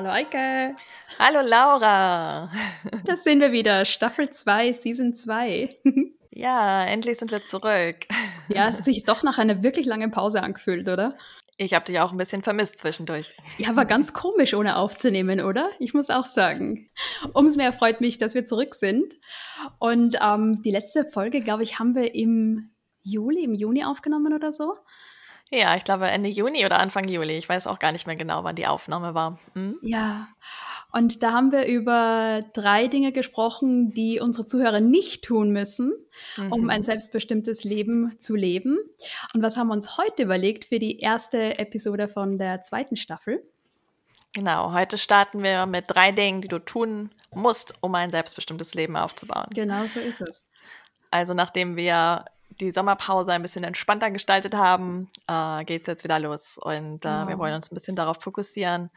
Hallo Eike. Hallo Laura. Das sehen wir wieder. Staffel 2, Season 2. Ja, endlich sind wir zurück. Ja, es hat sich doch nach einer wirklich langen Pause angefühlt, oder? Ich habe dich auch ein bisschen vermisst zwischendurch. Ja, war ganz komisch, ohne aufzunehmen, oder? Ich muss auch sagen. Umso mehr freut mich, dass wir zurück sind. Und ähm, die letzte Folge, glaube ich, haben wir im Juli, im Juni aufgenommen oder so. Ja, ich glaube Ende Juni oder Anfang Juli. Ich weiß auch gar nicht mehr genau, wann die Aufnahme war. Hm? Ja. Und da haben wir über drei Dinge gesprochen, die unsere Zuhörer nicht tun müssen, mhm. um ein selbstbestimmtes Leben zu leben. Und was haben wir uns heute überlegt für die erste Episode von der zweiten Staffel? Genau, heute starten wir mit drei Dingen, die du tun musst, um ein selbstbestimmtes Leben aufzubauen. Genau so ist es. Also nachdem wir die Sommerpause ein bisschen entspannter gestaltet haben, äh, geht es jetzt wieder los. Und äh, genau. wir wollen uns ein bisschen darauf fokussieren,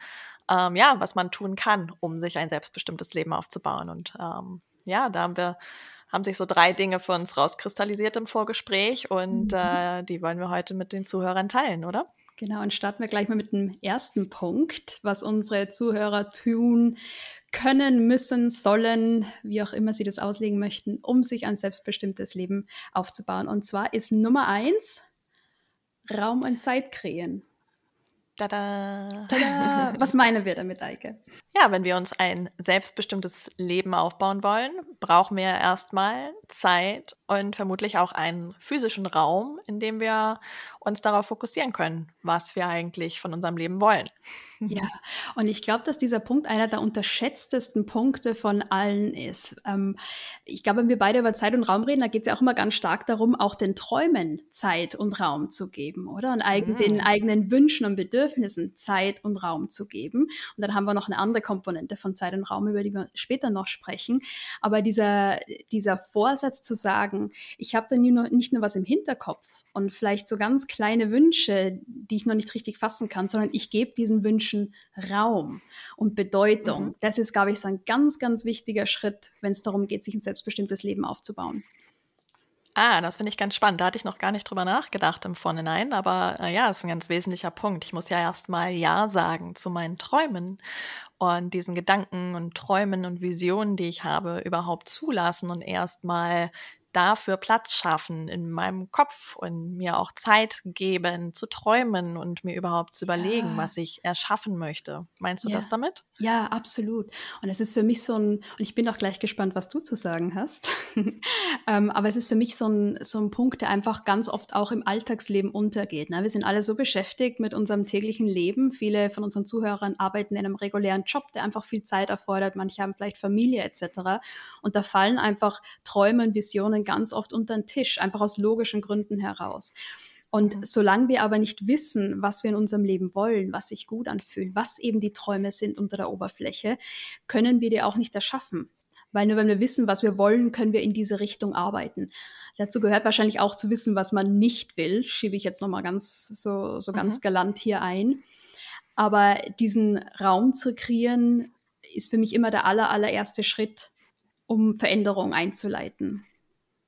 ähm, ja, was man tun kann, um sich ein selbstbestimmtes Leben aufzubauen. Und ähm, ja, da haben wir haben sich so drei Dinge für uns rauskristallisiert im Vorgespräch und mhm. äh, die wollen wir heute mit den Zuhörern teilen, oder? Genau, und starten wir gleich mal mit dem ersten Punkt, was unsere Zuhörer tun können, müssen, sollen, wie auch immer sie das auslegen möchten, um sich ein selbstbestimmtes Leben aufzubauen. Und zwar ist Nummer eins Raum und Zeit kreieren. Tada. Tada. Was meinen wir damit, Eike? Ja, wenn wir uns ein selbstbestimmtes Leben aufbauen wollen, brauchen wir erstmal Zeit und vermutlich auch einen physischen Raum, in dem wir uns darauf fokussieren können, was wir eigentlich von unserem Leben wollen. Ja, und ich glaube, dass dieser Punkt einer der unterschätztesten Punkte von allen ist. Ähm, ich glaube, wenn wir beide über Zeit und Raum reden, da geht es ja auch immer ganz stark darum, auch den Träumen Zeit und Raum zu geben, oder? Und eigen, mhm. den eigenen Wünschen und Bedürfnissen Zeit und Raum zu geben. Und dann haben wir noch eine andere Komponente von Zeit und Raum, über die wir später noch sprechen. Aber dieser, dieser Vorsatz zu sagen, ich habe dann nicht nur was im Hinterkopf und vielleicht so ganz kleine Wünsche, die ich noch nicht richtig fassen kann, sondern ich gebe diesen Wünschen Raum und Bedeutung. Mhm. Das ist, glaube ich, so ein ganz, ganz wichtiger Schritt, wenn es darum geht, sich ein selbstbestimmtes Leben aufzubauen. Ah, das finde ich ganz spannend. Da hatte ich noch gar nicht drüber nachgedacht im Vorhinein, aber äh, ja, ist ein ganz wesentlicher Punkt. Ich muss ja erstmal Ja sagen zu meinen Träumen und diesen Gedanken und Träumen und Visionen, die ich habe, überhaupt zulassen und erstmal dafür Platz schaffen in meinem Kopf und mir auch Zeit geben zu träumen und mir überhaupt zu überlegen, ja. was ich erschaffen möchte. Meinst du ja. das damit? Ja, absolut. Und es ist für mich so ein, und ich bin auch gleich gespannt, was du zu sagen hast, ähm, aber es ist für mich so ein, so ein Punkt, der einfach ganz oft auch im Alltagsleben untergeht. Ne? Wir sind alle so beschäftigt mit unserem täglichen Leben. Viele von unseren Zuhörern arbeiten in einem regulären Job, der einfach viel Zeit erfordert. Manche haben vielleicht Familie etc. Und da fallen einfach Träume und Visionen ganz oft unter den Tisch, einfach aus logischen Gründen heraus. Und solange wir aber nicht wissen, was wir in unserem Leben wollen, was sich gut anfühlt, was eben die Träume sind unter der Oberfläche, können wir die auch nicht erschaffen. Weil nur wenn wir wissen, was wir wollen, können wir in diese Richtung arbeiten. Dazu gehört wahrscheinlich auch zu wissen, was man nicht will. Schiebe ich jetzt nochmal ganz so, so ganz mhm. galant hier ein. Aber diesen Raum zu kreieren, ist für mich immer der aller, allererste Schritt, um Veränderung einzuleiten.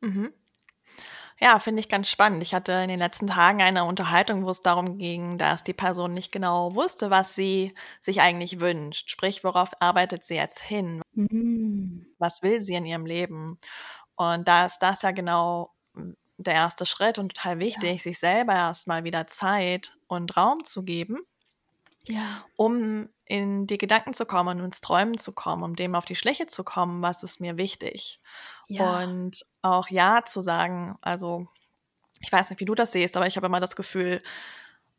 Mhm. Ja, finde ich ganz spannend. Ich hatte in den letzten Tagen eine Unterhaltung, wo es darum ging, dass die Person nicht genau wusste, was sie sich eigentlich wünscht. Sprich, worauf arbeitet sie jetzt hin? Mhm. Was will sie in ihrem Leben? Und da ist das ja genau hm, der erste Schritt und total wichtig, ja. sich selber erstmal wieder Zeit und Raum zu geben, ja. um in die Gedanken zu kommen und ins Träumen zu kommen, um dem auf die Schläche zu kommen, was ist mir wichtig. Ja. Und auch Ja zu sagen. Also, ich weiß nicht, wie du das siehst, aber ich habe immer das Gefühl,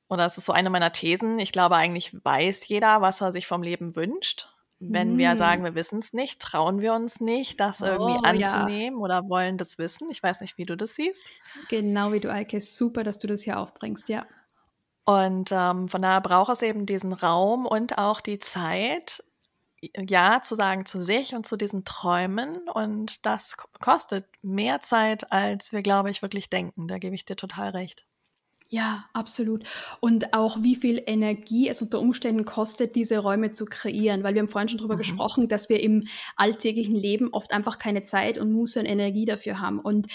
oder es ist so eine meiner Thesen, ich glaube, eigentlich weiß jeder, was er sich vom Leben wünscht. Wenn mm. wir sagen, wir wissen es nicht, trauen wir uns nicht, das irgendwie oh, anzunehmen ja. oder wollen das wissen. Ich weiß nicht, wie du das siehst. Genau wie du, Eike. Super, dass du das hier aufbringst, ja. Und ähm, von daher braucht es eben diesen Raum und auch die Zeit, ja zu sagen zu sich und zu diesen Träumen. Und das kostet mehr Zeit, als wir, glaube ich, wirklich denken. Da gebe ich dir total recht. Ja, absolut. Und auch wie viel Energie es unter Umständen kostet, diese Räume zu kreieren, weil wir haben vorhin schon darüber mhm. gesprochen, dass wir im alltäglichen Leben oft einfach keine Zeit und Muße und Energie dafür haben. Und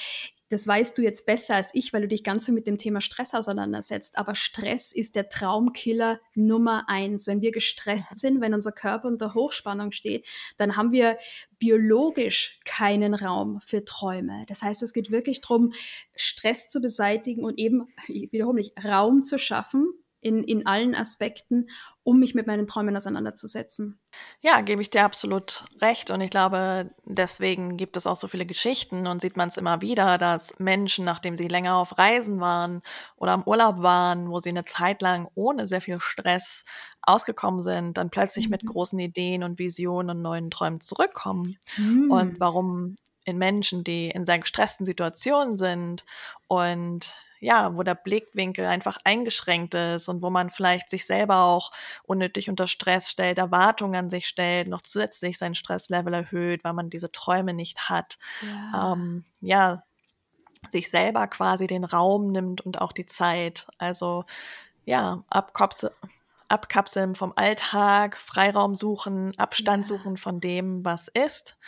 das weißt du jetzt besser als ich, weil du dich ganz viel mit dem Thema Stress auseinandersetzt. Aber Stress ist der Traumkiller Nummer eins. Wenn wir gestresst sind, wenn unser Körper unter Hochspannung steht, dann haben wir biologisch keinen Raum für Träume. Das heißt, es geht wirklich darum, Stress zu beseitigen und eben, ich wiederhole mich, Raum zu schaffen in, in allen Aspekten, um mich mit meinen Träumen auseinanderzusetzen. Ja, gebe ich dir absolut recht. Und ich glaube, deswegen gibt es auch so viele Geschichten und sieht man es immer wieder, dass Menschen, nachdem sie länger auf Reisen waren oder im Urlaub waren, wo sie eine Zeit lang ohne sehr viel Stress ausgekommen sind, dann plötzlich mhm. mit großen Ideen und Visionen und neuen Träumen zurückkommen. Mhm. Und warum in Menschen, die in sehr gestressten Situationen sind und ja, wo der Blickwinkel einfach eingeschränkt ist und wo man vielleicht sich selber auch unnötig unter Stress stellt, Erwartungen an sich stellt, noch zusätzlich sein Stresslevel erhöht, weil man diese Träume nicht hat. Ja, ähm, ja sich selber quasi den Raum nimmt und auch die Zeit. Also ja, abkopse, abkapseln vom Alltag, Freiraum suchen, Abstand ja. suchen von dem, was ist,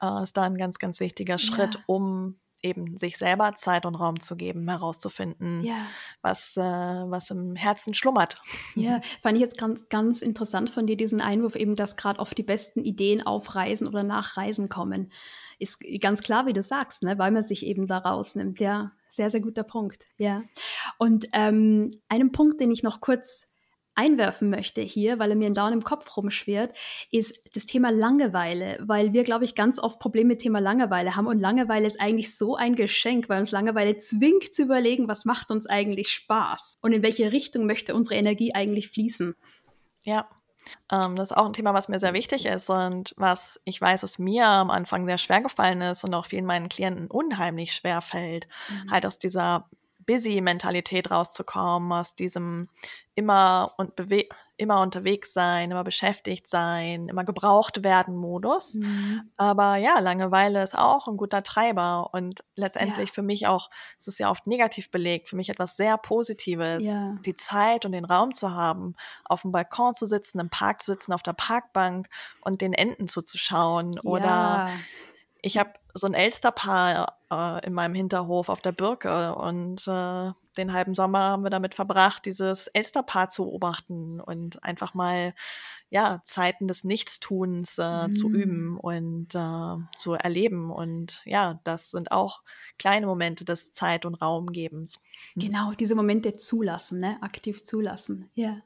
äh, ist da ein ganz, ganz wichtiger Schritt, ja. um eben sich selber Zeit und Raum zu geben, herauszufinden, ja. was, äh, was im Herzen schlummert. Ja, fand ich jetzt ganz, ganz interessant von dir, diesen Einwurf eben, dass gerade oft die besten Ideen auf Reisen oder nach Reisen kommen. Ist ganz klar, wie du sagst, ne? weil man sich eben da rausnimmt. Ja, sehr, sehr guter Punkt. Ja. Und ähm, einen Punkt, den ich noch kurz einwerfen möchte hier, weil er mir da im Kopf rumschwirrt, ist das Thema Langeweile, weil wir, glaube ich, ganz oft Probleme mit Thema Langeweile haben und Langeweile ist eigentlich so ein Geschenk, weil uns Langeweile zwingt zu überlegen, was macht uns eigentlich Spaß und in welche Richtung möchte unsere Energie eigentlich fließen. Ja, ähm, das ist auch ein Thema, was mir sehr wichtig ist und was ich weiß, was mir am Anfang sehr schwer gefallen ist und auch vielen meinen Klienten unheimlich schwer fällt, mhm. halt aus dieser Busy-Mentalität rauszukommen, aus diesem immer und immer unterwegs sein, immer beschäftigt sein, immer gebraucht werden Modus. Mhm. Aber ja, Langeweile ist auch ein guter Treiber und letztendlich ja. für mich auch, es ist ja oft negativ belegt, für mich etwas sehr Positives, ja. die Zeit und den Raum zu haben, auf dem Balkon zu sitzen, im Park zu sitzen, auf der Parkbank und den Enten zuzuschauen ja. oder ich habe so ein Elsterpaar äh, in meinem Hinterhof auf der Birke und äh, den halben Sommer haben wir damit verbracht, dieses Elsterpaar zu beobachten und einfach mal ja Zeiten des Nichtstuns äh, mhm. zu üben und äh, zu erleben und ja, das sind auch kleine Momente des Zeit- und Raumgebens. Mhm. Genau, diese Momente zulassen, ne? aktiv zulassen. Ja.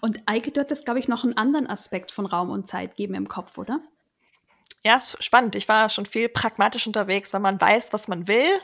Und Eike, du hattest, glaube ich, noch einen anderen Aspekt von Raum und Zeit geben im Kopf, oder? Ja, ist spannend. Ich war schon viel pragmatisch unterwegs, wenn man weiß, was man will.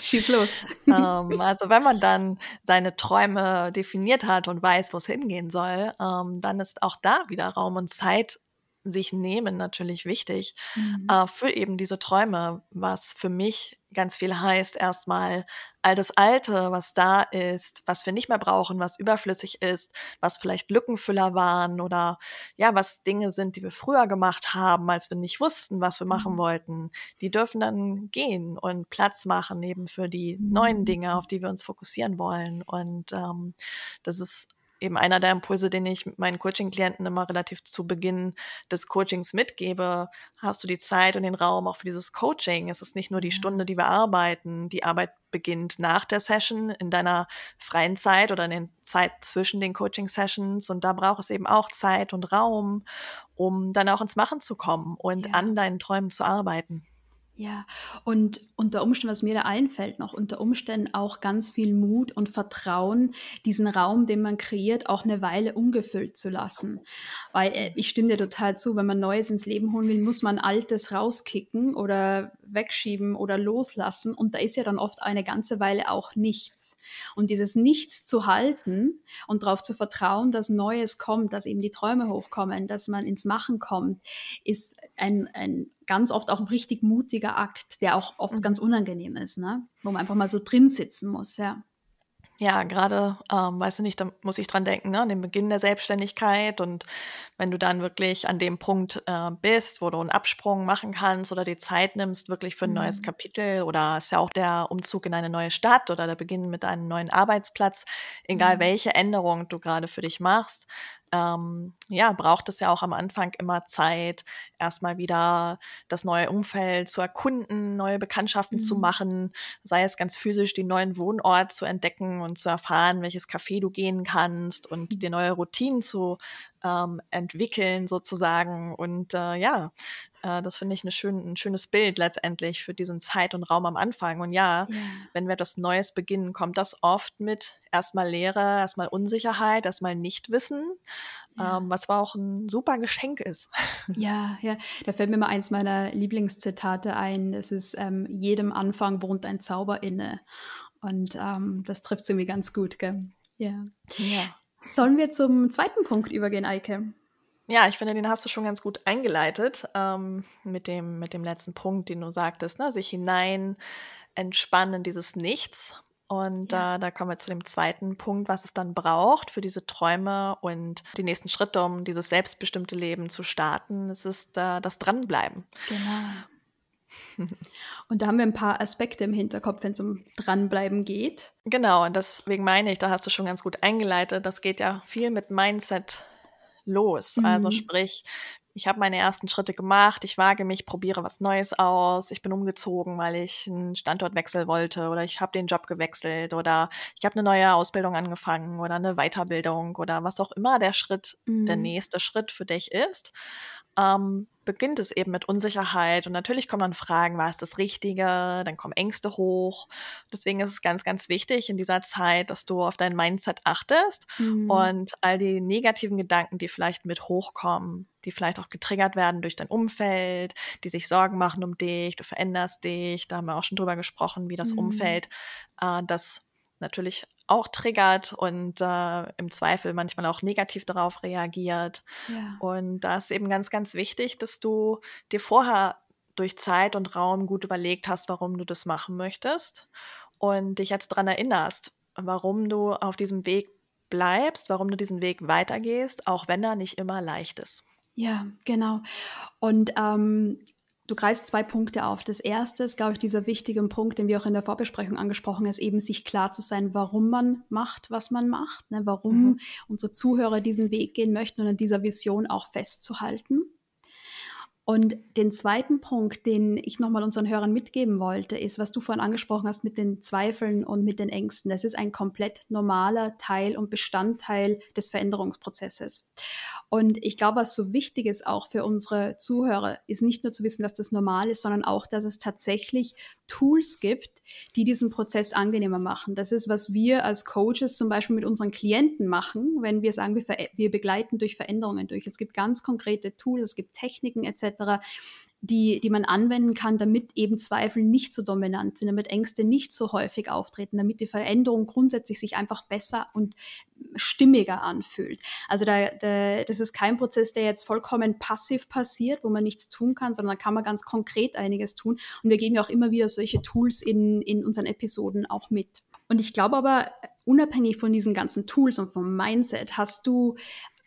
Schieß los. ähm, also wenn man dann seine Träume definiert hat und weiß, wo es hingehen soll, ähm, dann ist auch da wieder Raum und Zeit sich nehmen natürlich wichtig mhm. äh, für eben diese Träume, was für mich ganz viel heißt erstmal all das Alte, was da ist, was wir nicht mehr brauchen, was überflüssig ist, was vielleicht Lückenfüller waren oder ja, was Dinge sind, die wir früher gemacht haben, als wir nicht wussten, was wir machen mhm. wollten, die dürfen dann gehen und Platz machen eben für die neuen mhm. Dinge, auf die wir uns fokussieren wollen. Und ähm, das ist eben einer der Impulse, den ich meinen Coaching-Klienten immer relativ zu Beginn des Coachings mitgebe. Hast du die Zeit und den Raum auch für dieses Coaching? Es ist nicht nur die Stunde, die wir arbeiten. Die Arbeit beginnt nach der Session in deiner freien Zeit oder in der Zeit zwischen den Coaching-Sessions. Und da braucht es eben auch Zeit und Raum, um dann auch ins Machen zu kommen und ja. an deinen Träumen zu arbeiten. Ja, und unter Umständen, was mir da einfällt, noch unter Umständen auch ganz viel Mut und Vertrauen, diesen Raum, den man kreiert, auch eine Weile ungefüllt zu lassen. Weil äh, ich stimme dir total zu, wenn man Neues ins Leben holen will, muss man Altes rauskicken oder wegschieben oder loslassen. Und da ist ja dann oft eine ganze Weile auch nichts. Und dieses Nichts zu halten und darauf zu vertrauen, dass Neues kommt, dass eben die Träume hochkommen, dass man ins Machen kommt, ist ein, ein ganz oft auch ein richtig mutiger Akt, der auch oft mhm. ganz unangenehm ist, ne? wo man einfach mal so drin sitzen muss, ja. Ja, gerade, ähm, weißt du nicht, da muss ich dran denken, ne, an den Beginn der Selbstständigkeit und wenn du dann wirklich an dem Punkt äh, bist, wo du einen Absprung machen kannst oder die Zeit nimmst, wirklich für ein neues Mhm. Kapitel oder ist ja auch der Umzug in eine neue Stadt oder der Beginn mit einem neuen Arbeitsplatz, egal Mhm. welche Änderung du gerade für dich machst, ähm, ja, braucht es ja auch am Anfang immer Zeit, erstmal wieder das neue Umfeld zu erkunden, neue Bekanntschaften zu Mhm. machen, sei es ganz physisch den neuen Wohnort zu entdecken und zu erfahren, welches Café du gehen kannst und dir neue Routinen zu ähm, entwickeln sozusagen. Und äh, ja, äh, das finde ich eine schön, ein schönes Bild letztendlich für diesen Zeit und Raum am Anfang. Und ja, Ja. wenn wir das Neues beginnen, kommt das oft mit erstmal Leere, erstmal Unsicherheit, erstmal Nichtwissen, Ja. ähm, was aber auch ein super Geschenk ist. Ja, ja, da fällt mir mal eins meiner Lieblingszitate ein. Das ist, ähm, jedem Anfang wohnt ein Zauber inne. Und ähm, das trifft es irgendwie ganz gut, gell? Ja. Ja. Sollen wir zum zweiten Punkt übergehen, Eike? Ja, ich finde, den hast du schon ganz gut eingeleitet ähm, mit, dem, mit dem letzten Punkt, den du sagtest, ne? sich hinein entspannen dieses Nichts. Und Ja. äh, da kommen wir zu dem zweiten Punkt, was es dann braucht für diese Träume und die nächsten Schritte, um dieses selbstbestimmte Leben zu starten. Es ist äh, das Dranbleiben. Genau. Und da haben wir ein paar Aspekte im Hinterkopf, wenn es um Dranbleiben geht. Genau, und deswegen meine ich, da hast du schon ganz gut eingeleitet, das geht ja viel mit Mindset los. Also Mhm. sprich, ich habe meine ersten Schritte gemacht, ich wage mich, probiere was Neues aus, ich bin umgezogen, weil ich einen Standortwechsel wollte oder ich habe den Job gewechselt oder ich habe eine neue Ausbildung angefangen oder eine Weiterbildung oder was auch immer der Schritt, der Mhm. nächste Schritt für dich ist. Ähm, beginnt es eben mit Unsicherheit und natürlich kommen dann Fragen, war es das Richtige? Dann kommen Ängste hoch. Deswegen ist es ganz, ganz wichtig in dieser Zeit, dass du auf dein Mindset achtest Mhm. und all die negativen Gedanken, die vielleicht mit hochkommen, die vielleicht auch getriggert werden durch dein Umfeld, die sich Sorgen machen um dich, du veränderst dich, da haben wir auch schon drüber gesprochen, wie das Mhm. Umfeld äh, das natürlich auch triggert und äh, im Zweifel manchmal auch negativ darauf reagiert. Ja. Und da ist eben ganz, ganz wichtig, dass du dir vorher durch Zeit und Raum gut überlegt hast, warum du das machen möchtest und dich jetzt daran erinnerst, warum du auf diesem Weg bleibst, warum du diesen Weg weitergehst, auch wenn er nicht immer leicht ist. Ja, genau. Und ähm, du greifst zwei Punkte auf. Das erste ist, glaube ich, dieser wichtige Punkt, den wir auch in der Vorbesprechung angesprochen haben, ist eben sich klar zu sein, warum man macht, was man macht, ne? warum Mhm. unsere Zuhörer diesen Weg gehen möchten und an dieser Vision auch festzuhalten. Und den zweiten Punkt, den ich nochmal unseren Hörern mitgeben wollte, ist, was du vorhin angesprochen hast mit den Zweifeln und mit den Ängsten. Das ist ein komplett normaler Teil und Bestandteil des Veränderungsprozesses. Und ich glaube, was so wichtig ist auch für unsere Zuhörer, ist nicht nur zu wissen, dass das normal ist, sondern auch, dass es tatsächlich Tools gibt, die diesen Prozess angenehmer machen. Das ist, was wir als Coaches zum Beispiel mit unseren Klienten machen, wenn wir sagen, wir, wir begleiten durch Veränderungen durch. Es gibt ganz konkrete Tools, es gibt Techniken die, die man anwenden kann, damit eben Zweifel nicht so dominant sind, damit Ängste nicht so häufig auftreten, damit die Veränderung grundsätzlich sich einfach besser und stimmiger anfühlt. Also da, da, das ist kein Prozess, der jetzt vollkommen passiv passiert, wo man nichts tun kann, sondern da kann man ganz konkret einiges tun. Und wir geben ja auch immer wieder solche Tools in, in unseren Episoden auch mit. Und ich glaube aber, unabhängig von diesen ganzen Tools und vom Mindset, hast du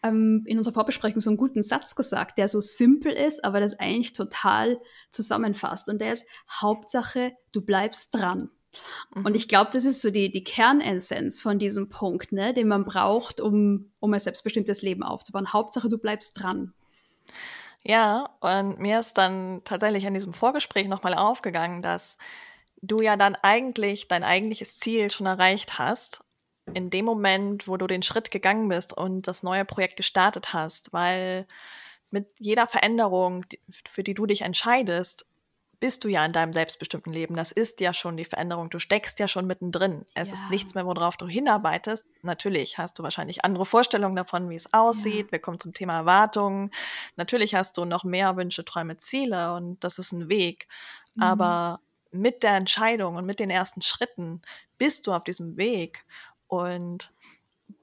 ähm, in unserer Vorbesprechung so einen guten Satz gesagt, der so simpel ist, aber das eigentlich total zusammenfasst. Und der ist Hauptsache, du bleibst dran. Mhm. Und ich glaube, das ist so die, die Kernessenz von diesem Punkt, ne, den man braucht, um, um ein selbstbestimmtes Leben aufzubauen. Hauptsache, du bleibst dran. Ja, und mir ist dann tatsächlich in diesem Vorgespräch nochmal aufgegangen, dass du ja dann eigentlich dein eigentliches Ziel schon erreicht hast, in dem Moment, wo du den Schritt gegangen bist und das neue Projekt gestartet hast, weil mit jeder Veränderung, für die du dich entscheidest, bist du ja in deinem selbstbestimmten Leben. Das ist ja schon die Veränderung. Du steckst ja schon mittendrin. Es ja. ist nichts mehr, worauf du hinarbeitest. Natürlich hast du wahrscheinlich andere Vorstellungen davon, wie es aussieht. Ja. Wir kommen zum Thema Erwartungen. Natürlich hast du noch mehr Wünsche, Träume, Ziele und das ist ein Weg. Mhm. Aber mit der Entscheidung und mit den ersten Schritten bist du auf diesem Weg. Und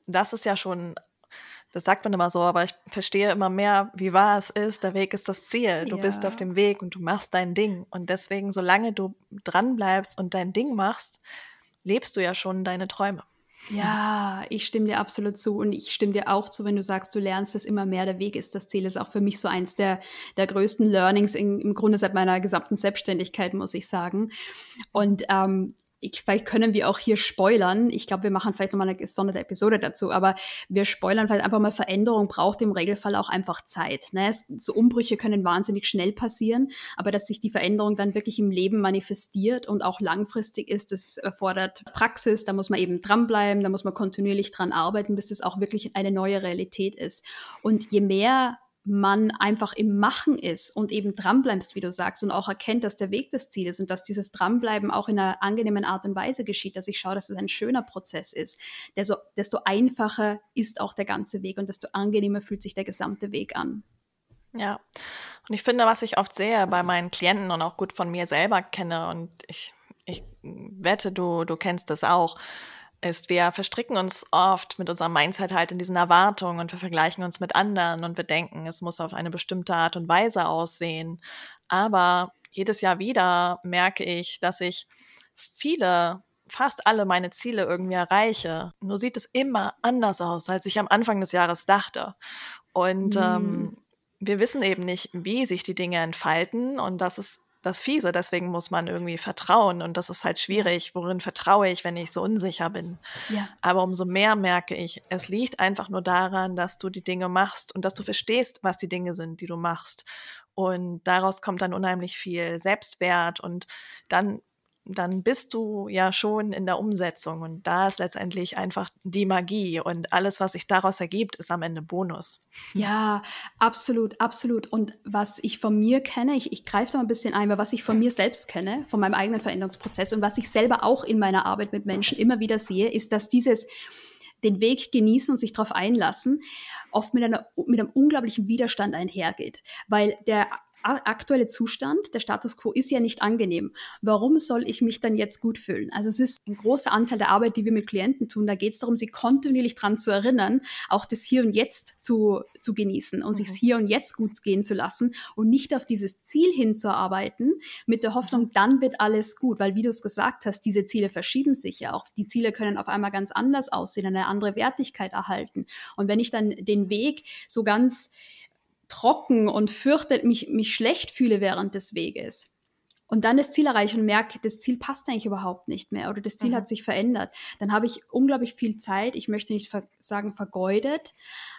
das ist ja schon das sagt man immer so, aber ich verstehe immer mehr, wie wahr es ist. Der Weg ist das Ziel. Du ja. bist auf dem Weg und du machst dein Ding. Und deswegen, solange du dran bleibst und dein Ding machst, lebst du ja schon deine Träume. Ja, ich stimme dir absolut zu und ich stimme dir auch zu, wenn du sagst, du lernst, dass immer mehr der Weg ist. Das Ziel ist auch für mich so eins der, der größten Learnings in, im Grunde seit meiner gesamten Selbstständigkeit, muss ich sagen. Und ähm, ich, vielleicht können wir auch hier spoilern. Ich glaube, wir machen vielleicht nochmal eine gesonderte Episode dazu, aber wir spoilern weil einfach mal Veränderung braucht im Regelfall auch einfach Zeit. Ne? So Umbrüche können wahnsinnig schnell passieren, aber dass sich die Veränderung dann wirklich im Leben manifestiert und auch langfristig ist, das erfordert Praxis, da muss man eben dranbleiben, da muss man kontinuierlich dran arbeiten, bis das auch wirklich eine neue Realität ist. Und je mehr man einfach im Machen ist und eben dranbleibst, wie du sagst, und auch erkennt, dass der Weg das Ziel ist und dass dieses Dranbleiben auch in einer angenehmen Art und Weise geschieht, dass ich schaue, dass es ein schöner Prozess ist, desto, desto einfacher ist auch der ganze Weg und desto angenehmer fühlt sich der gesamte Weg an. Ja, und ich finde, was ich oft sehe bei meinen Klienten und auch gut von mir selber kenne, und ich, ich wette, du, du kennst das auch, ist, wir verstricken uns oft mit unserem Mindset halt in diesen Erwartungen und wir vergleichen uns mit anderen und wir denken, es muss auf eine bestimmte Art und Weise aussehen. Aber jedes Jahr wieder merke ich, dass ich viele, fast alle meine Ziele irgendwie erreiche. Nur sieht es immer anders aus, als ich am Anfang des Jahres dachte. Und mm. ähm, wir wissen eben nicht, wie sich die Dinge entfalten und das ist das Fiese. Deswegen muss man irgendwie vertrauen. Und das ist halt schwierig. Worin vertraue ich, wenn ich so unsicher bin? Ja. Aber umso mehr merke ich, es liegt einfach nur daran, dass du die Dinge machst und dass du verstehst, was die Dinge sind, die du machst. Und daraus kommt dann unheimlich viel Selbstwert und dann dann bist du ja schon in der Umsetzung und da ist letztendlich einfach die Magie und alles, was sich daraus ergibt, ist am Ende Bonus. Ja, absolut, absolut. Und was ich von mir kenne, ich, ich greife da mal ein bisschen ein, weil was ich von mir selbst kenne, von meinem eigenen Veränderungsprozess und was ich selber auch in meiner Arbeit mit Menschen immer wieder sehe, ist, dass dieses den Weg genießen und sich darauf einlassen, oft mit, einer, mit einem unglaublichen Widerstand einhergeht. Weil der aktuelle Zustand, der Status quo ist ja nicht angenehm. Warum soll ich mich dann jetzt gut fühlen? Also es ist ein großer Anteil der Arbeit, die wir mit Klienten tun. Da geht es darum, sie kontinuierlich daran zu erinnern, auch das Hier und Jetzt zu, zu genießen und mhm. sich hier und jetzt gut gehen zu lassen und nicht auf dieses Ziel hinzuarbeiten mit der Hoffnung, mhm. dann wird alles gut. Weil wie du es gesagt hast, diese Ziele verschieben sich ja auch. Die Ziele können auf einmal ganz anders aussehen, eine andere Wertigkeit erhalten. Und wenn ich dann den Weg so ganz trocken und fürchtet mich, mich schlecht fühle während des Weges und dann das Ziel erreiche und merke, das Ziel passt eigentlich überhaupt nicht mehr oder das Ziel mhm. hat sich verändert, dann habe ich unglaublich viel Zeit, ich möchte nicht ver sagen vergeudet,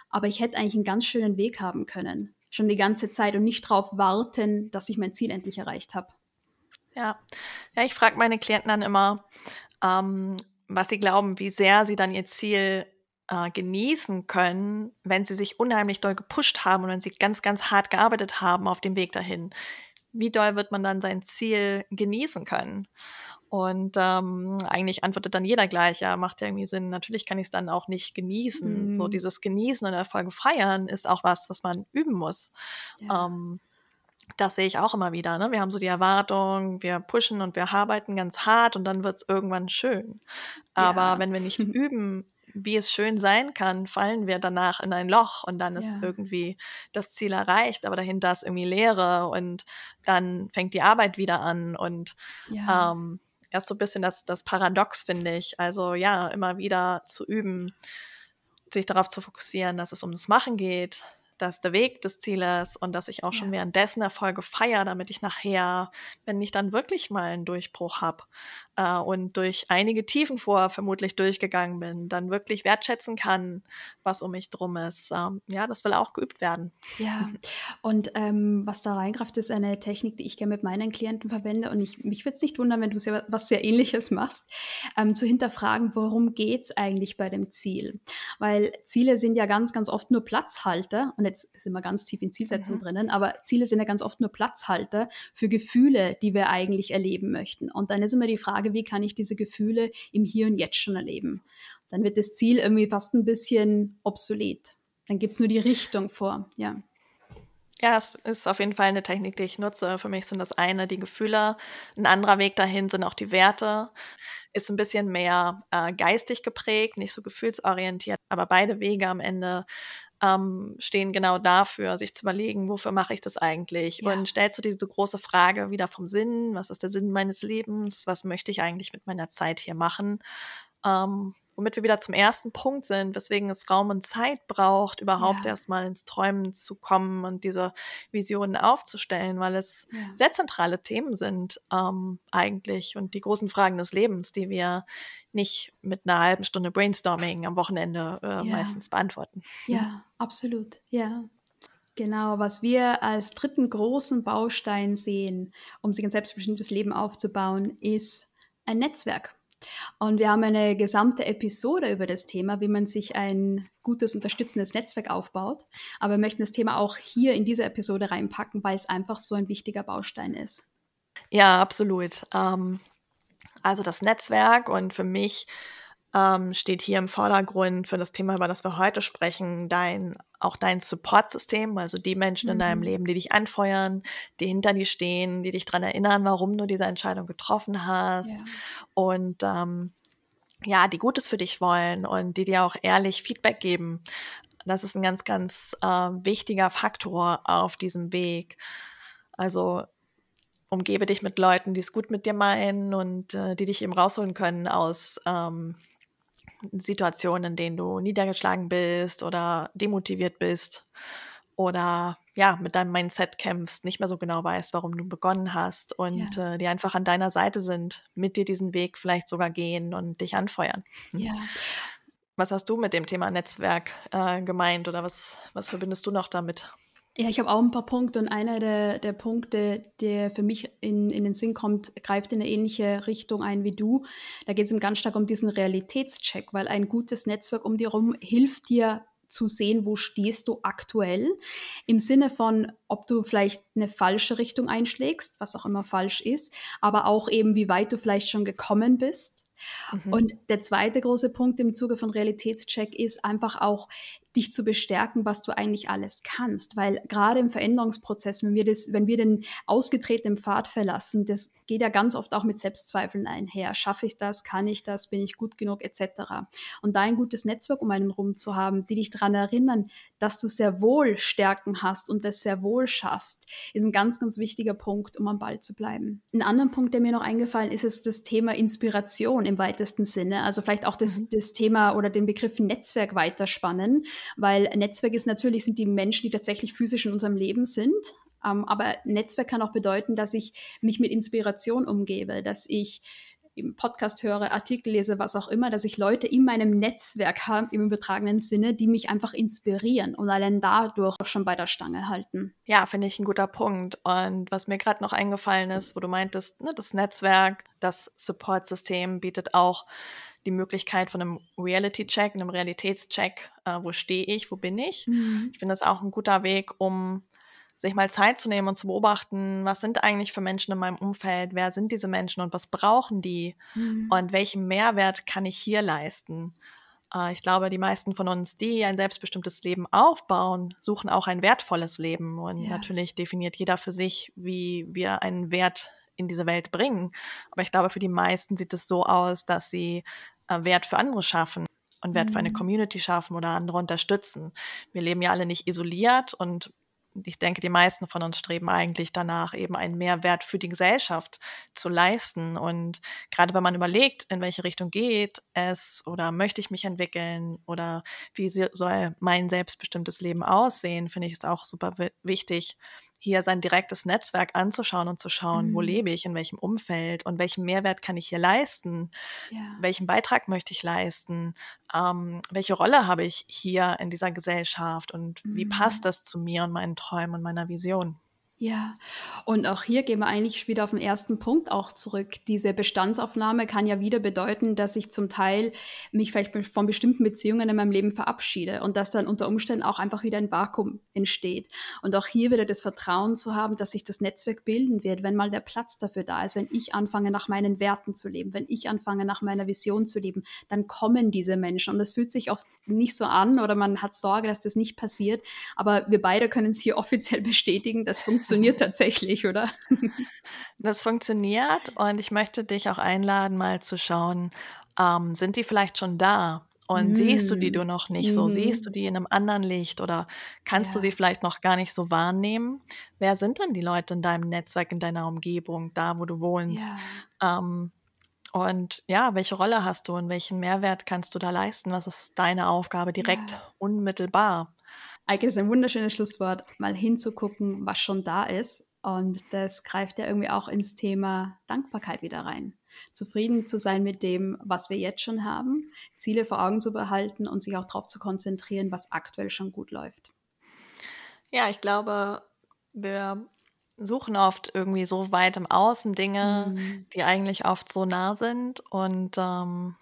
aber ich hätte eigentlich einen ganz schönen Weg haben können, schon die ganze Zeit und nicht darauf warten, dass ich mein Ziel endlich erreicht habe. Ja, ja ich frage meine Klienten dann immer, ähm, was sie glauben, wie sehr sie dann ihr Ziel äh, genießen können, wenn sie sich unheimlich doll gepusht haben und wenn sie ganz, ganz hart gearbeitet haben auf dem Weg dahin. Wie doll wird man dann sein Ziel genießen können? Und ähm, eigentlich antwortet dann jeder gleich, ja, macht ja irgendwie Sinn. Natürlich kann ich es dann auch nicht genießen. Mm. So mhm. dieses Genießen und Erfolge feiern ist auch was, was man üben muss. Ja. Ähm, das sehe ich auch immer wieder. Ne? Wir haben so die Erwartung, wir pushen und wir arbeiten ganz hart und dann wird es irgendwann schön. Aber ja. wenn wir nicht üben, wie es schön sein kann, fallen wir danach in ein Loch und dann ist ja. irgendwie das Ziel erreicht, aber dahinter ist irgendwie Leere und dann fängt die Arbeit wieder an und ja. ähm, erst so ein bisschen das, das Paradox, finde ich. Also ja, immer wieder zu üben, sich darauf zu fokussieren, dass es um das Machen geht, dass der Weg des Zieles und dass ich auch schon währenddessen Erfolge feiere, damit ich nachher, wenn ich dann wirklich mal einen Durchbruch habe äh, und durch einige Tiefen vor vermutlich durchgegangen bin, dann wirklich wertschätzen kann, was um mich drum ist. Ähm, ja, das will auch geübt werden. Ja, und ähm, was da reingreift, ist eine Technik, die ich gerne mit meinen Klienten verwende und ich, mich würde es nicht wundern, wenn du sehr, was sehr ähnliches machst, ähm, zu hinterfragen, worum geht es eigentlich bei dem Ziel? Weil Ziele sind ja ganz, ganz oft nur Platzhalter und jetzt sind wir ganz tief in Zielsetzung mhm. drinnen, aber Ziele sind ja ganz oft nur Platzhalter für Gefühle, die wir eigentlich erleben möchten. Und dann ist immer die Frage, wie kann ich diese Gefühle im Hier und Jetzt schon erleben? Dann wird das Ziel irgendwie fast ein bisschen obsolet. Dann gibt es nur die Richtung vor, ja. Ja, es ist auf jeden Fall eine Technik, die ich nutze. Für mich sind das eine die Gefühle, ein anderer Weg dahin sind auch die Werte. Ist ein bisschen mehr äh, geistig geprägt, nicht so gefühlsorientiert, aber beide Wege am Ende ähm, stehen genau dafür, sich zu überlegen, wofür mache ich das eigentlich? Ja. Und stellst du diese große Frage wieder vom Sinn, was ist der Sinn meines Lebens? Was möchte ich eigentlich mit meiner Zeit hier machen? Ähm, womit wir wieder zum ersten Punkt sind, weswegen es Raum und Zeit braucht, überhaupt ja. erstmal ins Träumen zu kommen und diese Visionen aufzustellen, weil es ja. sehr zentrale Themen sind ähm, eigentlich und die großen Fragen des Lebens, die wir nicht mit einer halben Stunde Brainstorming am Wochenende äh, ja. meistens beantworten. Ja, absolut. Ja. Genau, was wir als dritten großen Baustein sehen, um sich ein selbstbestimmtes Leben aufzubauen, ist ein Netzwerk. Und wir haben eine gesamte Episode über das Thema, wie man sich ein gutes, unterstützendes Netzwerk aufbaut. Aber wir möchten das Thema auch hier in diese Episode reinpacken, weil es einfach so ein wichtiger Baustein ist. Ja, absolut. Ähm, also das Netzwerk und für mich ähm, steht hier im Vordergrund für das Thema, über das wir heute sprechen, dein, auch dein Support-System, also die Menschen mhm. in deinem mhm. Leben, die dich anfeuern, die hinter dir stehen, die dich daran erinnern, warum du diese Entscheidung getroffen hast ja. und ähm, ja, die Gutes für dich wollen und die dir auch ehrlich Feedback geben. Das ist ein ganz, ganz äh, wichtiger Faktor auf diesem Weg. Also umgebe dich mit Leuten, die es gut mit dir meinen und äh, die dich eben rausholen können aus ähm, Situationen, in denen du niedergeschlagen bist oder demotiviert bist oder ja, mit deinem Mindset kämpfst, nicht mehr so genau weißt, warum du begonnen hast und ja. äh, die einfach an deiner Seite sind, mit dir diesen Weg vielleicht sogar gehen und dich anfeuern. Ja. Was hast du mit dem Thema Netzwerk äh, gemeint oder was, was verbindest du noch damit? Ja, ich habe auch ein paar Punkte und einer der, der Punkte, der für mich in, in den Sinn kommt, greift in eine ähnliche Richtung ein wie du. Da geht es ganz stark um diesen Realitätscheck, weil ein gutes Netzwerk um dir herum hilft dir zu sehen, wo stehst du aktuell, im Sinne von, ob du vielleicht eine falsche Richtung einschlägst, was auch immer falsch ist, aber auch eben, wie weit du vielleicht schon gekommen bist. Mhm. Und der zweite große Punkt im Zuge von Realitätscheck ist einfach auch dich zu bestärken, was du eigentlich alles kannst. Weil gerade im Veränderungsprozess, wenn wir, das, wenn wir den ausgetretenen Pfad verlassen, das geht ja ganz oft auch mit Selbstzweifeln einher. Schaffe ich das? Kann ich das? Bin ich gut genug? Etc. Und da ein gutes Netzwerk um einen rum zu haben, die dich daran erinnern, dass du sehr wohl Stärken hast und das sehr wohl schaffst, ist ein ganz, ganz wichtiger Punkt, um am Ball zu bleiben. Ein anderer Punkt, der mir noch eingefallen ist, ist das Thema Inspiration im weitesten Sinne. Also vielleicht auch das, mhm. das Thema oder den Begriff Netzwerk weiterspannen weil Netzwerk ist natürlich, sind die Menschen, die tatsächlich physisch in unserem Leben sind. Ähm, aber Netzwerk kann auch bedeuten, dass ich mich mit Inspiration umgebe, dass ich im Podcast höre, Artikel lese, was auch immer, dass ich Leute in meinem Netzwerk habe, im übertragenen Sinne, die mich einfach inspirieren und allein dadurch schon bei der Stange halten. Ja, finde ich ein guter Punkt. Und was mir gerade noch eingefallen ist, wo du meintest, ne, das Netzwerk, das Support-System bietet auch die Möglichkeit von einem Reality-Check, einem Realitätscheck, äh, wo stehe ich, wo bin ich. Mhm. Ich finde das auch ein guter Weg, um sich mal Zeit zu nehmen und zu beobachten, was sind eigentlich für Menschen in meinem Umfeld, wer sind diese Menschen und was brauchen die mhm. und welchen Mehrwert kann ich hier leisten. Äh, ich glaube, die meisten von uns, die ein selbstbestimmtes Leben aufbauen, suchen auch ein wertvolles Leben. Und ja. natürlich definiert jeder für sich, wie wir einen Wert in diese Welt bringen. Aber ich glaube, für die meisten sieht es so aus, dass sie äh, Wert für andere schaffen und Wert mhm. für eine mhm. Community schaffen oder andere unterstützen. Wir leben ja alle nicht isoliert und ich denke, die meisten von uns streben eigentlich danach, eben einen Mehrwert für die Gesellschaft zu leisten. Und gerade wenn man überlegt, in welche Richtung geht es oder möchte ich mich entwickeln oder wie soll mein selbstbestimmtes Leben aussehen, finde ich es auch super wichtig, hier sein direktes Netzwerk anzuschauen und zu schauen, mhm. wo lebe ich, in welchem Umfeld und welchen Mehrwert kann ich hier leisten, ja. welchen Beitrag möchte ich leisten, ähm, welche Rolle habe ich hier in dieser Gesellschaft und mhm. wie passt das zu mir und meinen Träumen und meiner Vision. Ja, und auch hier gehen wir eigentlich wieder auf den ersten Punkt auch zurück. Diese Bestandsaufnahme kann ja wieder bedeuten, dass ich zum Teil mich vielleicht von bestimmten Beziehungen in meinem Leben verabschiede und dass dann unter Umständen auch einfach wieder ein Vakuum entsteht. Und auch hier wieder das Vertrauen zu haben, dass sich das Netzwerk bilden wird, wenn mal der Platz dafür da ist, wenn ich anfange, nach meinen Werten zu leben, wenn ich anfange, nach meiner Vision zu leben, dann kommen diese Menschen. Und das fühlt sich oft nicht so an oder man hat Sorge, dass das nicht passiert. Aber wir beide können es hier offiziell bestätigen, das funktioniert funktioniert tatsächlich, oder? Das funktioniert und ich möchte dich auch einladen, mal zu schauen, ähm, sind die vielleicht schon da? Und mm. siehst du die du noch nicht mm. so? Siehst du die in einem anderen Licht oder kannst ja. du sie vielleicht noch gar nicht so wahrnehmen? Wer sind dann die Leute in deinem Netzwerk, in deiner Umgebung, da wo du wohnst? Ja. Ähm, Und ja, welche Rolle hast du und welchen Mehrwert kannst du da leisten? Was ist deine Aufgabe direkt ja. unmittelbar? Eike ist ein wunderschönes Schlusswort, mal hinzugucken, was schon da ist. Und das greift ja irgendwie auch ins Thema Dankbarkeit wieder rein. Zufrieden zu sein mit dem, was wir jetzt schon haben, Ziele vor Augen zu behalten und sich auch darauf zu konzentrieren, was aktuell schon gut läuft. Ja, ich glaube, wir suchen oft irgendwie so weit im Außen Dinge, mhm. die eigentlich oft so nah sind. Und ähm,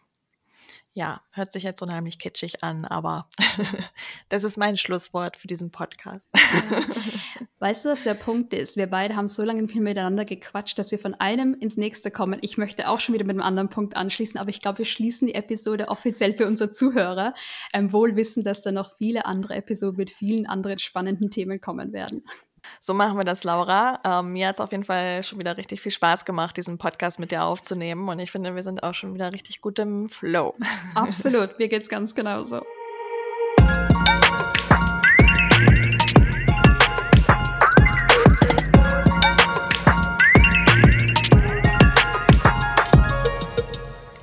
ja, hört sich jetzt unheimlich kitschig an, aber das ist mein Schlusswort für diesen Podcast. weißt du, was der Punkt ist? Wir beide haben so lange miteinander gequatscht, dass wir von einem ins nächste kommen. Ich möchte auch schon wieder mit einem anderen Punkt anschließen, aber ich glaube, wir schließen die Episode offiziell für unsere Zuhörer, ähm, wohl wissen, dass da noch viele andere Episoden mit vielen anderen spannenden Themen kommen werden. So machen wir das, Laura. Ähm, mir hat es auf jeden Fall schon wieder richtig viel Spaß gemacht, diesen Podcast mit dir aufzunehmen. Und ich finde, wir sind auch schon wieder richtig gut im Flow. Absolut, mir geht es ganz genauso.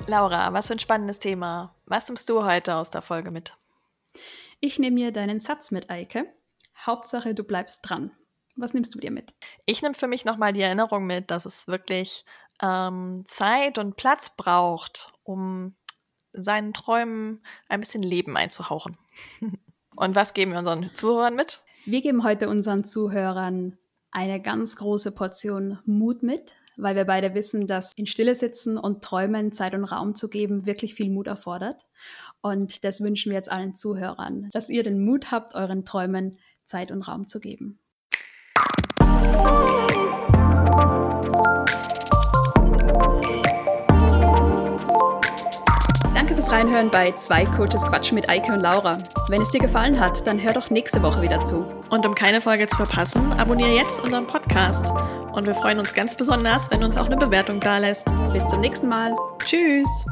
Laura, was für ein spannendes Thema. Was nimmst du heute aus der Folge mit? Ich nehme mir deinen Satz mit, Eike. Hauptsache, du bleibst dran. Was nimmst du dir mit? Ich nehme für mich nochmal die Erinnerung mit, dass es wirklich ähm, Zeit und Platz braucht, um seinen Träumen ein bisschen Leben einzuhauchen. und was geben wir unseren Zuhörern mit? Wir geben heute unseren Zuhörern eine ganz große Portion Mut mit, weil wir beide wissen, dass in Stille sitzen und Träumen Zeit und Raum zu geben wirklich viel Mut erfordert. Und das wünschen wir jetzt allen Zuhörern, dass ihr den Mut habt, euren Träumen Zeit und Raum zu geben. Fürs Reinhören bei Zwei Coaches Quatschen mit Eike und Laura. Wenn es dir gefallen hat, dann hör doch nächste Woche wieder zu. Und um keine Folge zu verpassen, abonniere jetzt unseren Podcast. Und wir freuen uns ganz besonders, wenn du uns auch eine Bewertung da lässt. Bis zum nächsten Mal. Tschüss.